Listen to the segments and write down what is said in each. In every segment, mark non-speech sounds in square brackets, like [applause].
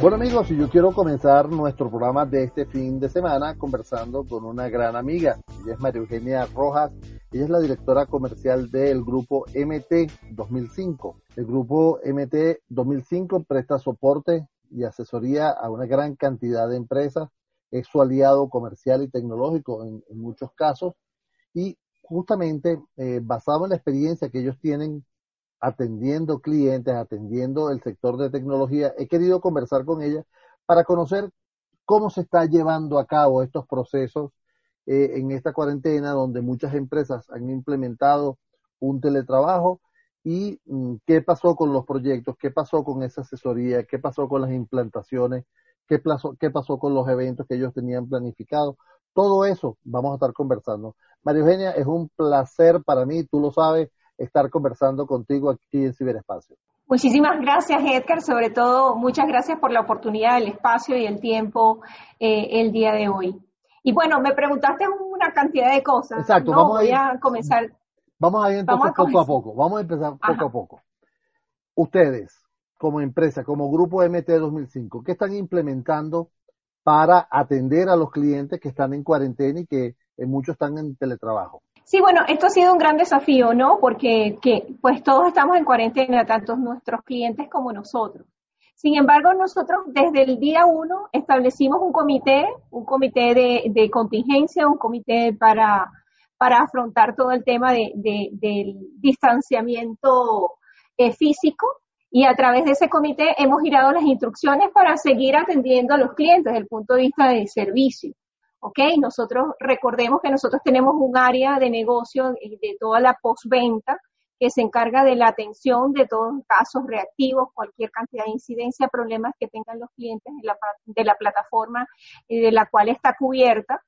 Bueno amigos, yo quiero comenzar nuestro programa de este fin de semana conversando con una gran amiga. Ella es María Eugenia Rojas, ella es la directora comercial del grupo MT 2005. El grupo MT 2005 presta soporte y asesoría a una gran cantidad de empresas, es su aliado comercial y tecnológico en, muchos casos y justamente eh, basado en la experiencia que ellos tienen atendiendo clientes, atendiendo el sector de tecnología, he querido conversar con ella para conocer cómo se está llevando a cabo estos procesos eh, en esta cuarentena donde muchas empresas han implementado un teletrabajo y mm, qué pasó con los proyectos, qué pasó con esa asesoría, qué pasó con las implantaciones, qué, qué pasó con los eventos que ellos tenían planificados. Todo eso vamos a estar conversando. María Eugenia, es un placer para mí, tú lo sabes, estar conversando contigo aquí en Ciberespacio. Muchísimas gracias, Edgar. Sobre todo, muchas gracias por la oportunidad, el espacio y el tiempo eh, el día de hoy. Y bueno, me preguntaste una cantidad de cosas. Exacto, vamos a, ir, a comenzar. Vamos a ir entonces poco a poco. Vamos a empezar poco a poco. Ustedes, como empresa, como grupo MT 2005, ¿qué están implementando para atender a los clientes que están en cuarentena y que muchos están en teletrabajo? Sí, bueno, esto ha sido un gran desafío, ¿no? Porque pues todos estamos en cuarentena, tanto nuestros clientes como nosotros. Sin embargo, nosotros desde el día uno establecimos un comité, un comité de, contingencia, un comité para, para afrontar todo el tema de, del distanciamiento eh, físico y a través de ese comité hemos girado las instrucciones para seguir atendiendo a los clientes desde el punto de vista de servicio. ¿Ok? Nosotros recordemos que nosotros tenemos un área de negocio de toda la postventa que se encarga de la atención de todos los casos reactivos, cualquier cantidad de incidencia, problemas que tengan los clientes de la, de la plataforma de la cual está cubierta,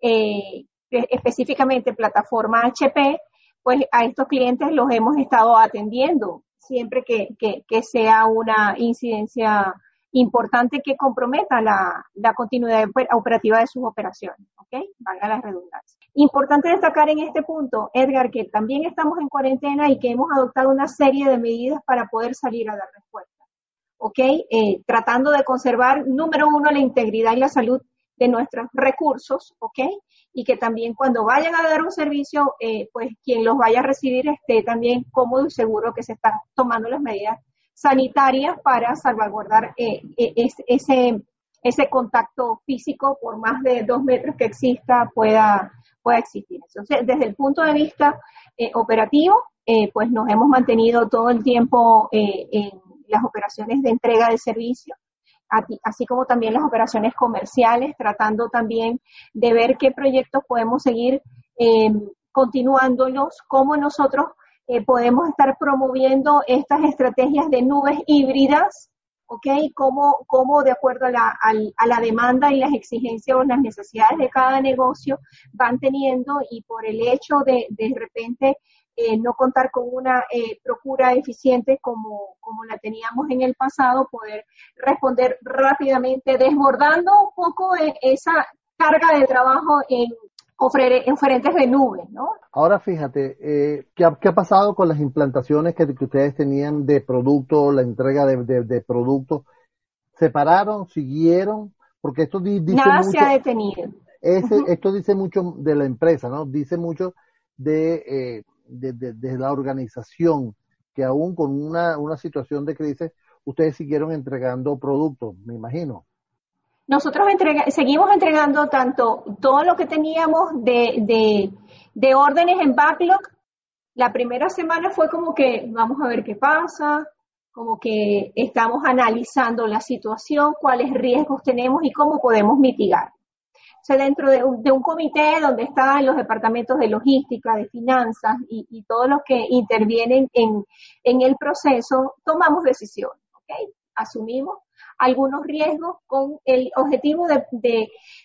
eh, específicamente plataforma HP, pues a estos clientes los hemos estado atendiendo siempre que, que, que sea una incidencia importante que comprometa la, continuidad operativa de sus operaciones, ¿ok? Valga la redundancia. Importante destacar en este punto, Edgar, que también estamos en cuarentena y que hemos adoptado una serie de medidas para poder salir a dar respuesta, ¿ok? Eh, tratando de conservar, número uno, la integridad y la salud de nuestros recursos, ¿ok? Y que también cuando vayan a dar un servicio, eh, pues quien los vaya a recibir esté también cómodo y seguro que se están tomando las medidas sanitarias para salvaguardar eh, eh, ese, ese contacto físico por más de dos metros que exista pueda, pueda existir. Entonces, desde el punto de vista eh, operativo, pues nos hemos mantenido todo el tiempo en las operaciones de entrega de servicio, así como también las operaciones comerciales, tratando también de ver qué proyectos podemos seguir continuándolos, cómo nosotros eh, podemos estar promoviendo estas estrategias de nubes híbridas, ¿ok? Cómo, cómo de acuerdo a la, a la, demanda y las exigencias o las necesidades de cada negocio van teniendo y por el hecho de de repente eh, no contar con una eh, procura eficiente como, como la teníamos en el pasado, poder responder rápidamente, desbordando un poco esa carga de trabajo en, oferentes de nube, ¿no? Ahora fíjate, eh, ¿qué, ha, pasado con las implantaciones que, ustedes tenían de producto, la entrega de, de, productos? ¿Se pararon, siguieron? Porque esto dice Nada se ha detenido. Esto dice mucho de la empresa, ¿no? Dice mucho de, eh, de, la organización, que aún con una, una situación de crisis, ustedes siguieron entregando productos, me imagino. Nosotros seguimos entregando tanto todo lo que teníamos de, de, órdenes en backlog. La primera semana fue como que vamos a ver qué pasa, como que estamos analizando la situación, cuáles riesgos tenemos y cómo podemos mitigar. O sea, dentro de un, de un comité donde están los departamentos de logística, de finanzas y, y todos los que intervienen en, en el proceso, tomamos decisiones, ¿ok? Asumimos algunos riesgos con el objetivo de,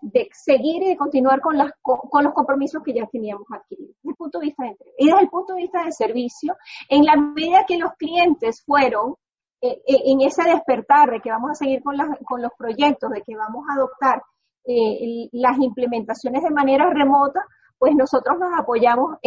de, seguir y de continuar con, las, con, los compromisos que ya teníamos adquiridos. Desde el punto de vista de y desde el punto de vista de servicio, en la medida que los clientes fueron eh, eh, en ese despertar de que vamos a seguir con, con los proyectos, de que vamos a adoptar eh, las implementaciones de manera remota, pues nosotros nos apoyamos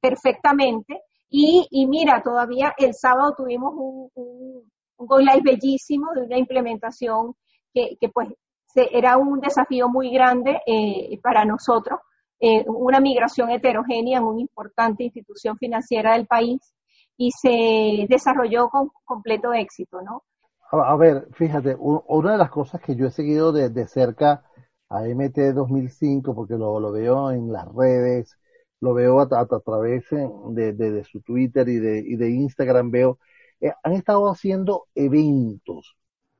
perfectamente. Y, y, mira, todavía el sábado tuvimos un, un Go Live bellísimo de una implementación que, pues era un desafío muy grande eh, para nosotros, eh, una migración heterogénea en una importante institución financiera del país y se desarrolló con completo éxito, ¿no? A, ver, fíjate, una de las cosas que yo he seguido de, de cerca a MT 2005, porque lo, lo veo en las redes, lo veo a, través de, de, su Twitter y de, y de Instagram, veo, eh, han estado haciendo eventos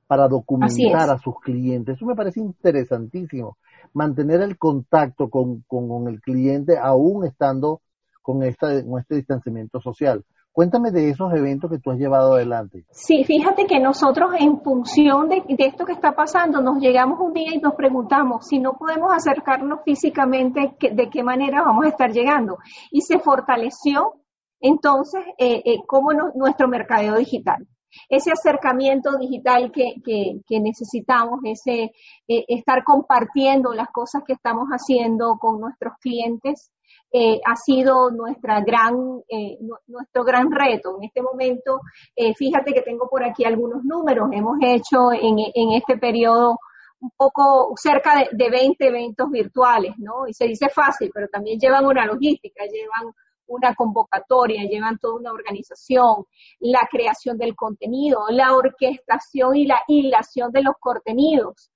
para documentar a sus clientes. Eso me parece interesantísimo, mantener el contacto con, con, el cliente aún estando con, esta, con este distanciamiento social. Cuéntame de esos eventos que tú has llevado adelante. Sí, fíjate que nosotros en función de, esto que está pasando, nos llegamos un día y nos preguntamos si no podemos acercarnos físicamente, de qué manera vamos a estar llegando. Y se fortaleció entonces eh, eh, como nuestro mercadeo digital. Ese acercamiento digital que, que, necesitamos, ese eh, estar compartiendo las cosas que estamos haciendo con nuestros clientes, eh, ha sido nuestra gran, eh, nuestro gran reto. En este momento, eh, fíjate que tengo por aquí algunos números. Hemos hecho en, en este periodo un poco cerca de, 20 eventos virtuales, ¿no? Y se dice fácil, pero también llevan una logística, llevan una convocatoria, llevan toda una organización, la creación del contenido, la orquestación y la hilación de los contenidos.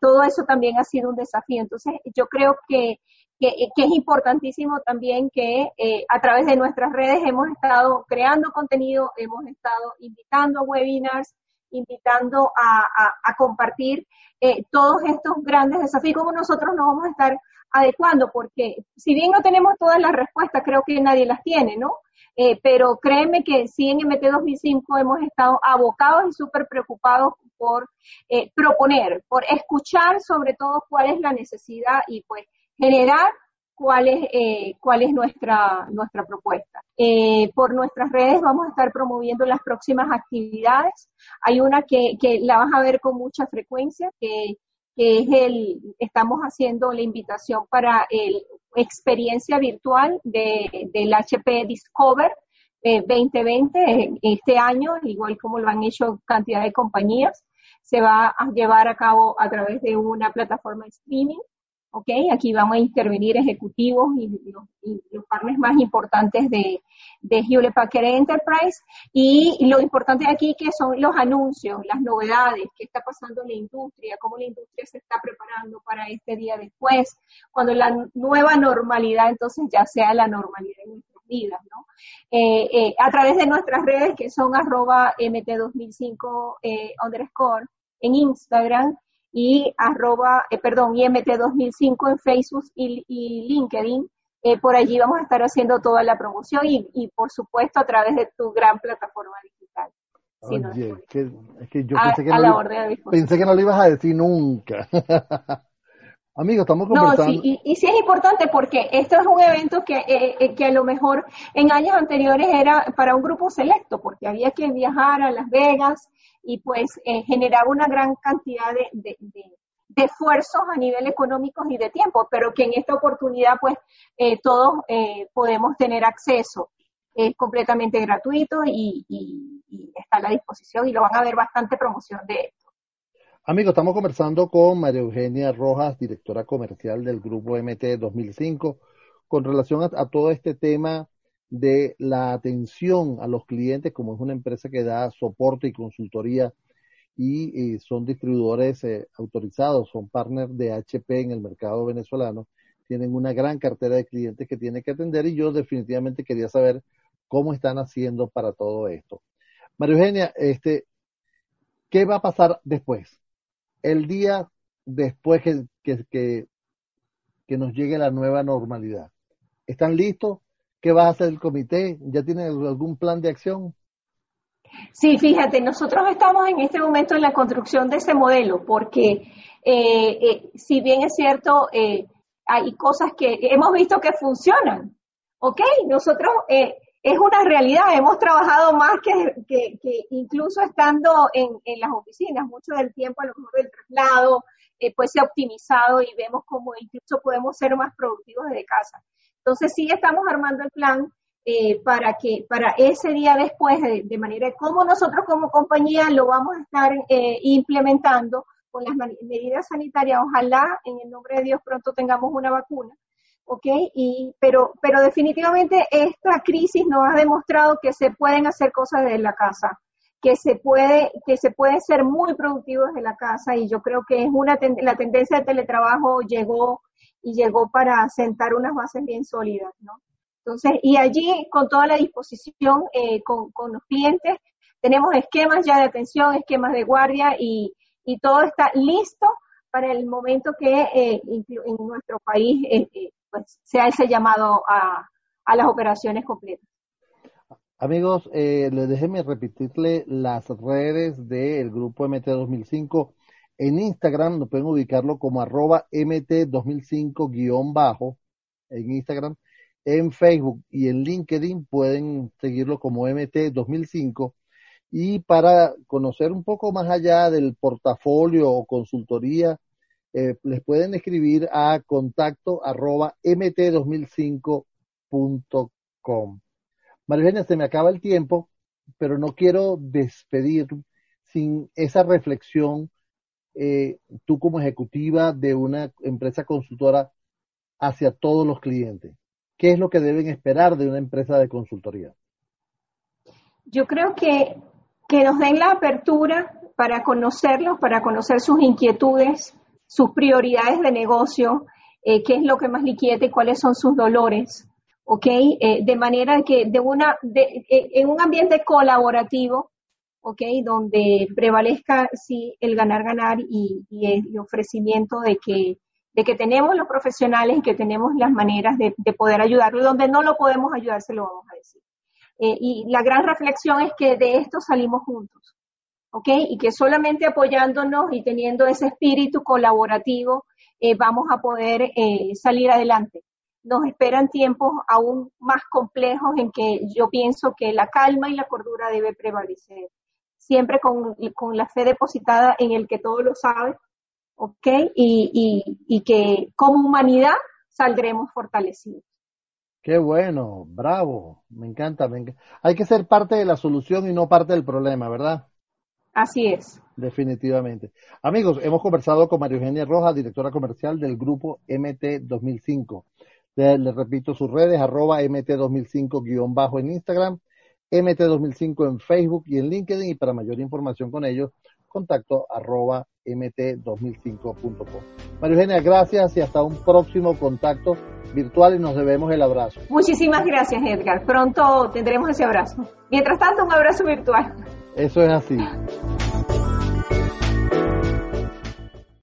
todo eso también ha sido un desafío. Entonces, yo creo que que, es importantísimo también que eh, a través de nuestras redes hemos estado creando contenido, hemos estado invitando a webinars, invitando a, compartir eh, todos estos grandes desafíos, como nosotros nos vamos a estar adecuando, porque si bien no tenemos todas las respuestas, creo que nadie las tiene, ¿no? Eh, pero créeme que sí en MT 2005 hemos estado abocados y súper preocupados por proponer, por escuchar sobre todo cuál es la necesidad y pues generar cuál es, eh, cuál es nuestra, nuestra propuesta. Eh, por nuestras redes vamos a estar promoviendo las próximas actividades. Hay una que, que la vas a ver con mucha frecuencia, que, que es el, estamos haciendo la invitación para el experiencia virtual de, del HP Discover 2020 eh, este año, igual como lo han hecho cantidad de compañías, se va a llevar a cabo a través de una plataforma de streaming ¿ok? Aquí vamos a intervenir ejecutivos y, los, partners más importantes de, de Hewlett Packard Enterprise. Y lo importante aquí que son los anuncios, las novedades, qué está pasando en la industria, cómo la industria se está preparando para este día después, cuando la nueva normalidad entonces ya sea la normalidad de nuestras vidas, ¿no? Eh, eh, a través de nuestras redes que son arroba mt2005 eh, underscore en Instagram y arroba, eh, perdón, IMT2005 en Facebook y, LinkedIn. Eh, por allí vamos a estar haciendo toda la promoción y, por supuesto a través de tu gran plataforma digital. Oye, es que yo pensé, que no, pensé que no lo ibas a decir nunca. [laughs] Amigo, estamos conversando. No, sí, y, sí es importante porque esto es un evento que, eh, que a lo mejor en años anteriores era para un grupo selecto, porque había que viajar a Las Vegas, y pues eh, generaba una gran cantidad de, esfuerzos a nivel económico y de tiempo, pero que en esta oportunidad pues eh, todos eh, podemos tener acceso. Es completamente gratuito y, está a la disposición y lo van a ver bastante promoción de esto. Amigos, estamos conversando con María Eugenia Rojas, directora comercial del Grupo MT 2005, con relación a todo este tema de la atención a los clientes, como es una empresa que da soporte y consultoría y, son distribuidores eh, autorizados, son partners de HP en el mercado venezolano, tienen una gran cartera de clientes que tienen que atender y yo definitivamente quería saber cómo están haciendo para todo esto. María Eugenia, este, ¿qué va a pasar después? El día después que, que, que nos llegue la nueva normalidad. ¿Están listos? ¿Qué va a hacer el comité? ¿Ya tiene algún plan de acción? Sí, fíjate, nosotros estamos en este momento en la construcción de ese modelo, porque eh, eh, si bien es cierto, eh, hay cosas que hemos visto que funcionan, ¿ok? Nosotros es una realidad, hemos trabajado más que, incluso estando en, en, las oficinas, mucho del tiempo a lo mejor del traslado, pues se ha optimizado y vemos cómo incluso podemos ser más productivos desde casa. Entonces sí estamos armando el plan eh, para que para ese día después, de, manera de cómo nosotros como compañía lo vamos a estar eh, implementando, con las medidas sanitarias, ojalá en el nombre de Dios pronto tengamos una vacuna, ¿ok? Y, pero, pero definitivamente esta crisis nos ha demostrado que se pueden hacer cosas desde la casa, que se puede, que se puede ser muy productivo desde la casa y yo creo que es una la tendencia del teletrabajo llegó y llegó para sentar unas bases bien sólidas, ¿no? Entonces, y allí con toda la disposición eh, con, con, los clientes, tenemos esquemas ya de atención, esquemas de guardia y, y todo está listo para el momento que eh, en nuestro país eh, eh, pues, sea ese llamado a, a, las operaciones completas. Amigos, eh, déjenme repetirle las redes del grupo MT 2005. En Instagram nos pueden ubicarlo como arroba MT2005 guion bajo en Instagram. En Facebook y en LinkedIn pueden seguirlo como MT2005 y para conocer un poco más allá del portafolio o consultoría, eh, les pueden escribir a contacto arroba mt2005.com. María se me acaba el tiempo, pero no quiero despedir sin esa reflexión, eh, tú como ejecutiva de una empresa consultora hacia todos los clientes. ¿Qué es lo que deben esperar de una empresa de consultoría? Yo creo que que nos den la apertura para conocerlos, para conocer sus inquietudes, sus prioridades de negocio, eh, qué es lo que más le y cuáles son sus dolores, ¿ok? Eh, de manera que de una, en un ambiente colaborativo, ¿ok? Donde prevalezca, sí, el ganar-ganar y, el ofrecimiento de que, de que tenemos los profesionales y que tenemos las maneras de, de poder ayudarlo, donde no lo podemos ayudar, se lo vamos a decir. Eh, y la gran reflexión es que de esto salimos juntos, ¿ok? Y que solamente apoyándonos y teniendo ese espíritu colaborativo eh, vamos a poder eh, salir adelante. Nos esperan tiempos aún más complejos en que yo pienso que la calma y la cordura debe prevalecer, siempre con, con la fe depositada en el que todo lo sabe, ¿ok? Y, y, y que como humanidad saldremos fortalecidos. Qué bueno, bravo, me encanta, Hay que ser parte de la solución y no parte del problema, ¿verdad? Así es. Definitivamente. Amigos, hemos conversado con María Eugenia Rojas, directora comercial del grupo MT 2005. Le, repito sus redes, arroba MT2005 guion bajo en Instagram, MT2005 en Facebook y en LinkedIn y para mayor información con ellos, contacto arroba mt2005.com. María Eugenia, gracias y hasta un próximo contacto virtual y nos debemos el abrazo. Muchísimas gracias, Edgar. Pronto tendremos ese abrazo. Mientras tanto, un abrazo virtual. Eso es así.